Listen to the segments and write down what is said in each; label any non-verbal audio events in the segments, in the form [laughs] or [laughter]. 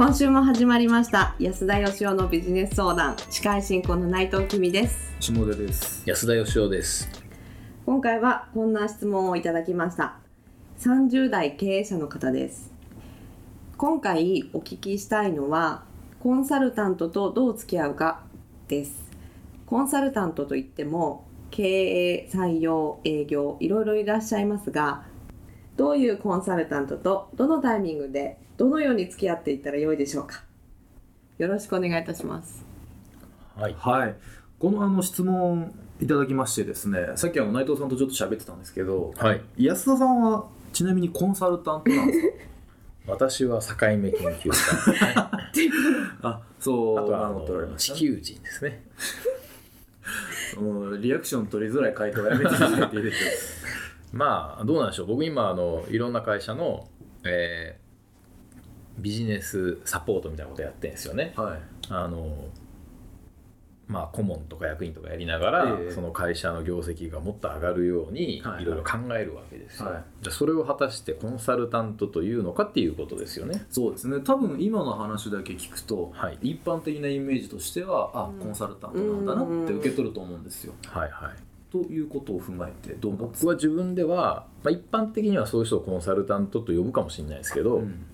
今週も始まりました。安田義雄のビジネス相談。司会進行の内藤久美です。下出です。安田義雄です。今回はこんな質問をいただきました。30代経営者の方です。今回お聞きしたいのはコンサルタントとどう付き合うかです。コンサルタントといっても経営採用営業いろいろいらっしゃいますがどういうコンサルタントとどのタイミングでどのように付き合っていったらよいでしょうか？よろしくお願いいたします。はい。はい。このあの質問いただきましてですねさっきあの内藤さんとちょっと喋ってたんですけどはい。安田さんはちなみにコンサルタントなんですか？[laughs] 私は境目研究家。[laughs] あそうあとはあの地球人ですね。[laughs] もうリアクション取りづらい回答はやめていただいていいでしょまあどうなんでしょう。僕今あのいろんな会社の、えービジネスサポートみたいなことやってるんですよね。はい。あのまあ顧問とか役員とかやりながら、ええ。その会社の業績がもっと上がるようにはい。はいいろいろ考えるわけですよ、はい。じゃあそれを果たしてコンサルタントというのかっていうことですよね。そうですね。多分今の話だけ聞くと、はい。一般的なイメージとしてはあ、コンサルタントなんだなって受け取ると思うんですよ、はいはいということを踏まえてどう僕は自分では、まあ、一般的にはそういう人をコンサルタントと呼ぶかもしれないですけど、うん。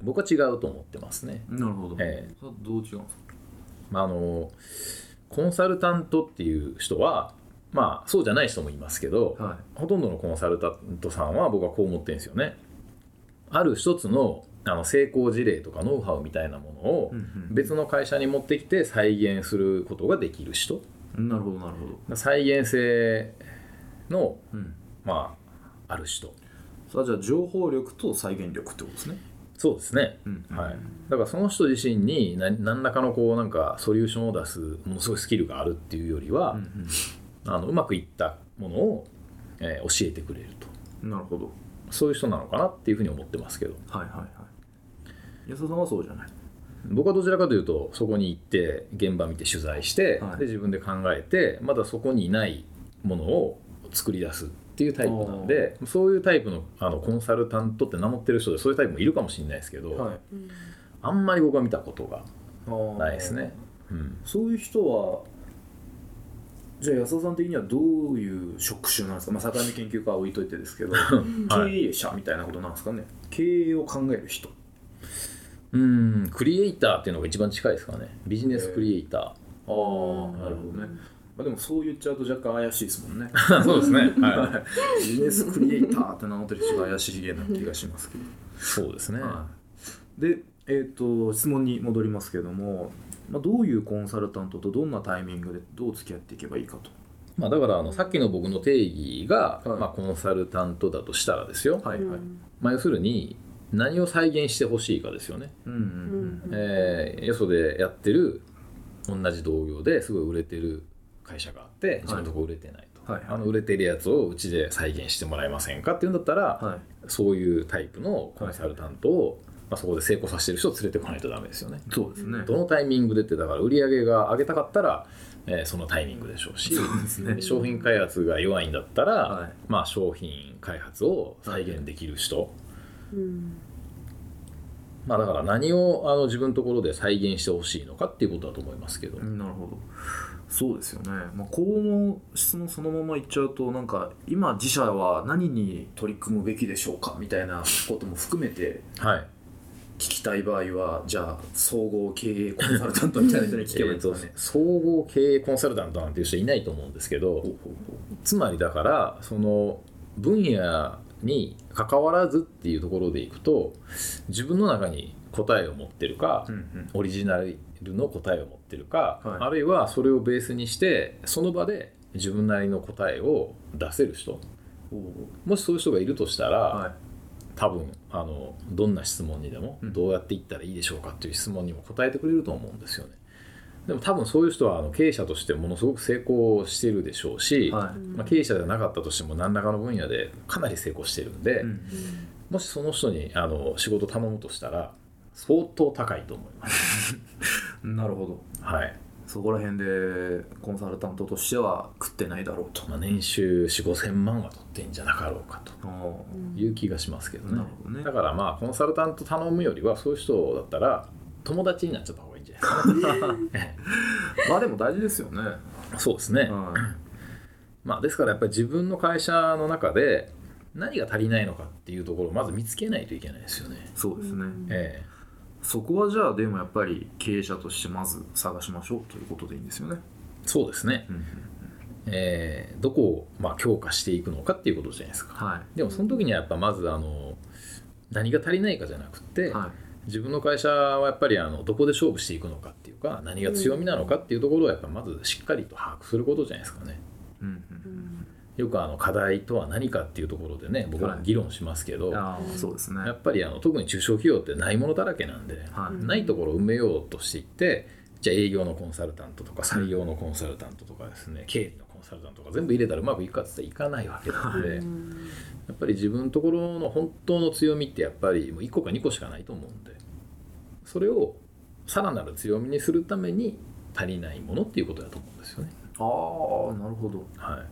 僕は違うと思ってますね。なるほど、ええ。それはどう違うんですか？まあ、あのコンサルタントっていう人は、まあ、そうじゃない人もいますけど、はほとんどのコンサルタントさんは僕はこう思ってるんですよね。ある一つのあの成功事例とかノウハウみたいなものをうんうん。別の会社に持ってきて再現することができる人なるほどなるほ再現性の、ど、うん、まあ、ある人さあじゃあ情報力と再現力ってことですね。そうですね、うん。はい、だからその人自身に何何らかのこうなんかソリューションを出すものすごいスキルがあるっていうよりは、あのうまくいったものを、えー教えてくれると。うんなるほど。そういう人なのかなっていうふうに思ってますけど。はいはいはい。安田さんはそうじゃない僕はどちらかというとそこに行って現場見て取材して、はい。で自分で考えてまだそこにいないものを作り出すっていうタイプなんでそういうタイプのあのコンサルタントって名乗ってる人でそういうタイプもいるかもしれないですけど、はい。あんまり僕は見たことがあないですね。うん。そういう人はじゃあ安田さん的にはどういう職種なんですか、まあ、境目研究家は置いといてですけど、[laughs] 経営者みたいなことなんですかね？経営を考える人うん。クリエイターっていうのが一番近いですかね。ビジネスクリエイタああなるほどね、まあ、でもそう言っちゃうと若干怪しいですもんね。ー [laughs] そうですね、は [laughs] ビジネスクリエイターって名乗ってる人が怪しげな気がしますけど。い、そうですね、はい、で、えー、と質問に戻りますけども、まあ、どういうコンサルタントとどんなタイミングでどう付き合っていけばいいかと。まあ、だからあのさっきの僕の定義が、はい。まあ、コンサルタントだとしたらですよ、はいはい。まあ、要するに何を再現してほしいかですよね、よそでやってる同じ同業ですごい売れてる会社があって自分のとこ売れてないと、あの売れてるやつをうちで再現してもらえませんかっていうんだったら、はい。そういうタイプのコンサルタントを、まあ、そこで成功させてる人を連れてこないとダメですよね。そうですね。どのタイミングでってだから売り上げが上げたかったら、えーそのタイミングでしょうしそうですね。商品開発が弱いんだったら、はい。まあ、商品開発を再現できる人、うんまあ、だから何をあの自分のところで再現してほしいのかっていうことだと思いますけど、うんなるほど。そうですよね。まあ、この質問そのまま言っちゃうと、なんか今自社は何に取り組むべきでしょうかみたいなことも含めてはい聞きたい場合は、じゃあ総合経営コンサルタントみたいな人に聞けばいいですかね。総合経営コンサルタントなんていう人いないと思うんですけどほうほうほつまりだからその分野に関わらずっていうところでいくと自分の中に答えを持ってるか、ううんうん。オリジナルの答えを持ってるか、はい。あるいはそれをベースにしてその場で自分なりの答えを出せる人。もしそういう人がいるとしたら、うはい。多分あのどんな質問にでもうん。どうやっていったらいいでしょうかっていう質問にも答えてくれると思うんですよね。でも多分そういう人はあの経営者としてものすごく成功しているでしょうし、はい。まあ、経営者じゃなかったとしても何らかの分野でかなり成功しているんで、うん。もしその人にあの仕事頼むとしたら相当高いと思います。[laughs] なるほど。はい、そこら辺でコンサルタントとしては食ってないだろうと、まあ、年収4 5千万は取ってんじゃなかろうかとあいう気がしますけどね,、なるほどね。だからまあコンサルタント頼むよりはそういう人だったら友達になっちゃった [laughs] まあでも大事ですよね、そうですね、うん [clears throat] まあ、ですからやっぱり自分の会社の中で何が足りないのかっていうところをまず見つけないといけないですよね。そうですね、えそこはじゃあでもやっぱり経営者としてまず探しましょうということでいいんですよね、えそうですね、うんええ。どこをまあ強化していくのかっていうことじゃないですか。はい。でもその時にはやっぱまずあの何が足りないかじゃなくて、は自分の会社はやっぱりあのどこで勝負していくのかっていうか何が強みなのかっていうところをやっぱまずしっかりと把握することじゃないですかね。い、うんよくあの課題とは何かっていうところでね僕らも議論しますけど、そうですね。やっぱりあの特に中小企業ってないものだらけなんで、はい。ないところを埋めようとしていってじゃあ営業のコンサルタントとか採用のコンサルタントとかですね経理のコンサルタントとか全部入れたらうまくいくかって言ったらいかないわけなので、やっぱり自分のところの本当の強みってやっぱりもう1個か2個しかないと思うんでそれをさらなる強みにするために足りないものっていうことだと思うんですよね。ああなるほど。は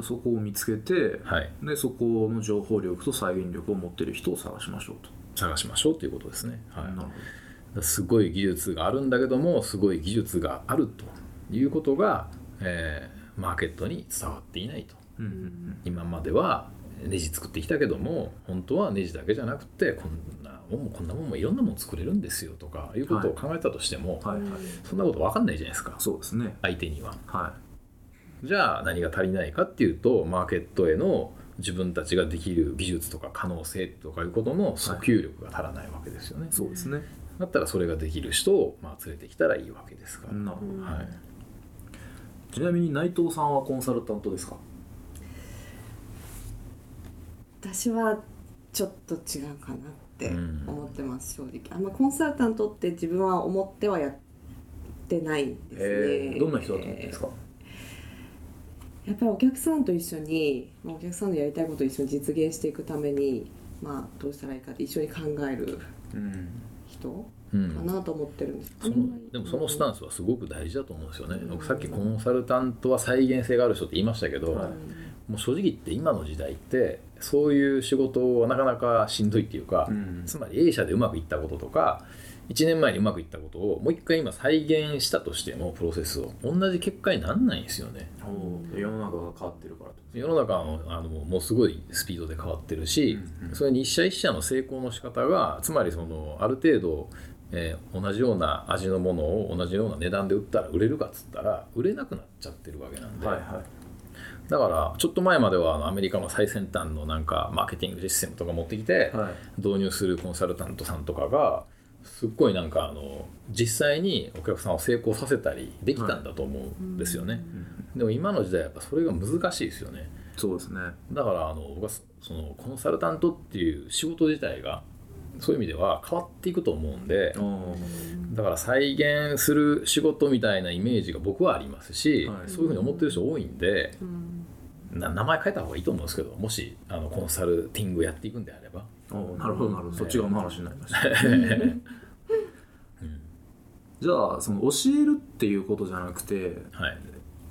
い。そこを見つけて、はい、でそこの情報力と再現力を持ってる人を探しましょうと、探しましょうということですね。はい。なるほすごい技術があるんだけどもすごい技術があるということが、えーマーケットに伝わっていないと。ど、うんうん。今まではネジ作ってきたけども本当はネジだけじゃなくてこんなもんもこんなもんもいろんなもん作れるんですよとかいうことを考えたとしても、うん、はいはい。そんなこと分かんないじゃないですか。そうですね。相手には。はじゃあ何が足りないかっていうとマーケットへの自分たちができる技術とか可能性とかいうことの訴求力が足らないわけですよね。いそうですねだったらそれができる人をまあ連れてきたらいいわけですから。なるほど。はい。ちなみに内藤さんはコンサルタントですか？私はちょっと違うかなってうん。思ってます、正直。あんまコンサルタントって自分は思ってはやってないんですね、えー。どんな人だと思ってですか、やっぱりお客さんと一緒にまあお客さんのやりたいことを一緒に実現していくためにまあどうしたらいいかって一緒に考えるうん人うん。かなと思ってるんです、そのでもそのスタンスはすごく大事だと思うんですよね、うん。僕さっきコンサルタントは再現性がある人って言いましたけど、はい。もう正直言って今の時代ってそういう仕事はなかなかしんどいっていうか、うん。つまり A 社でうまくいったこととか1年前にうまくいったことをもう一回今再現したとしてもプロセスを。同じ結果にならないんですよね。世の中が変わってるからと。世の中のあのもうすごいスピードで変わってるし、うんうん。それに一社一社の成功の仕方がつまりそのある程度、えー同じような味のものを同じような値段で売ったら売れるかっつったら売れなくなっちゃってるわけなんで、はいはい。だからちょっと前まではアメリカの最先端のなんかマーケティングシステムとか持ってきてはい。導入するコンサルタントさんとかがすっごいなんかあの実際にお客さんを成功させたりできたんだと思うんですよね、でも今の時代やっぱそれが難しいですよね。そうですね。だからあの僕はそそのコンサルタントっていう仕事自体がそういう意味では変わっていくと思うんでだから再現する仕事みたいなイメージが僕はありますし、はい。そういうふうに思ってる人多いんでうん。な名前変えた方がいいと思うんですけどもしあのコンサルティングやっていくんであれば。なるほどなるほど。そっち側の話になりました [laughs] [laughs] じゃあその教えるっていうことじゃなくてはい。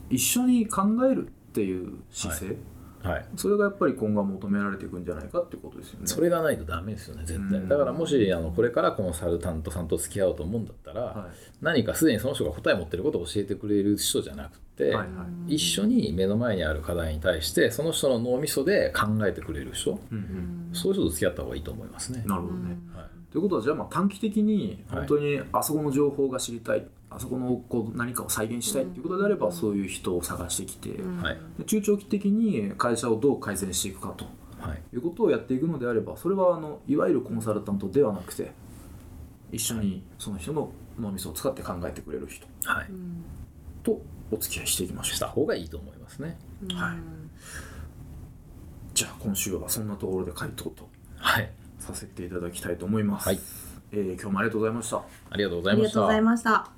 一緒に考えるっていう姿勢、はい。それがやっぱり今後は求められていくんじゃないかってことですよね。それがないとダメですよね絶対。うん。だからもしあのこれからコンサルタントさんと付き合おうと思うんだったら、は何かすでにその人が答えを持ってることを教えてくれる人じゃなくて、いはいはい。一緒に目の前にある課題に対してその人の脳みそで考えてくれる人うんうん。そういう人と付き合った方がいいと思いますね。なるほどね、はいということはじゃあまあ短期的にはい。本当にあそこの情報が知りたい、あそこのこう何かを再現したいっていうことであれば、そういう人を探してきて、はい。で中長期的に会社をどう改善していくかとはい。いうことをやっていくのであればそれはあのいわゆるコンサルタントではなくて一緒にその人の脳みそを使って考えてくれる人はい、とお付き合いしていきましょした方がいいと思いますね。うはい。じゃあ今週はそんなところで回答と。はい、させていただきたいと思います、はい。えー今日もありがとうございました。ありがとうござあいました。りがとうござい。ました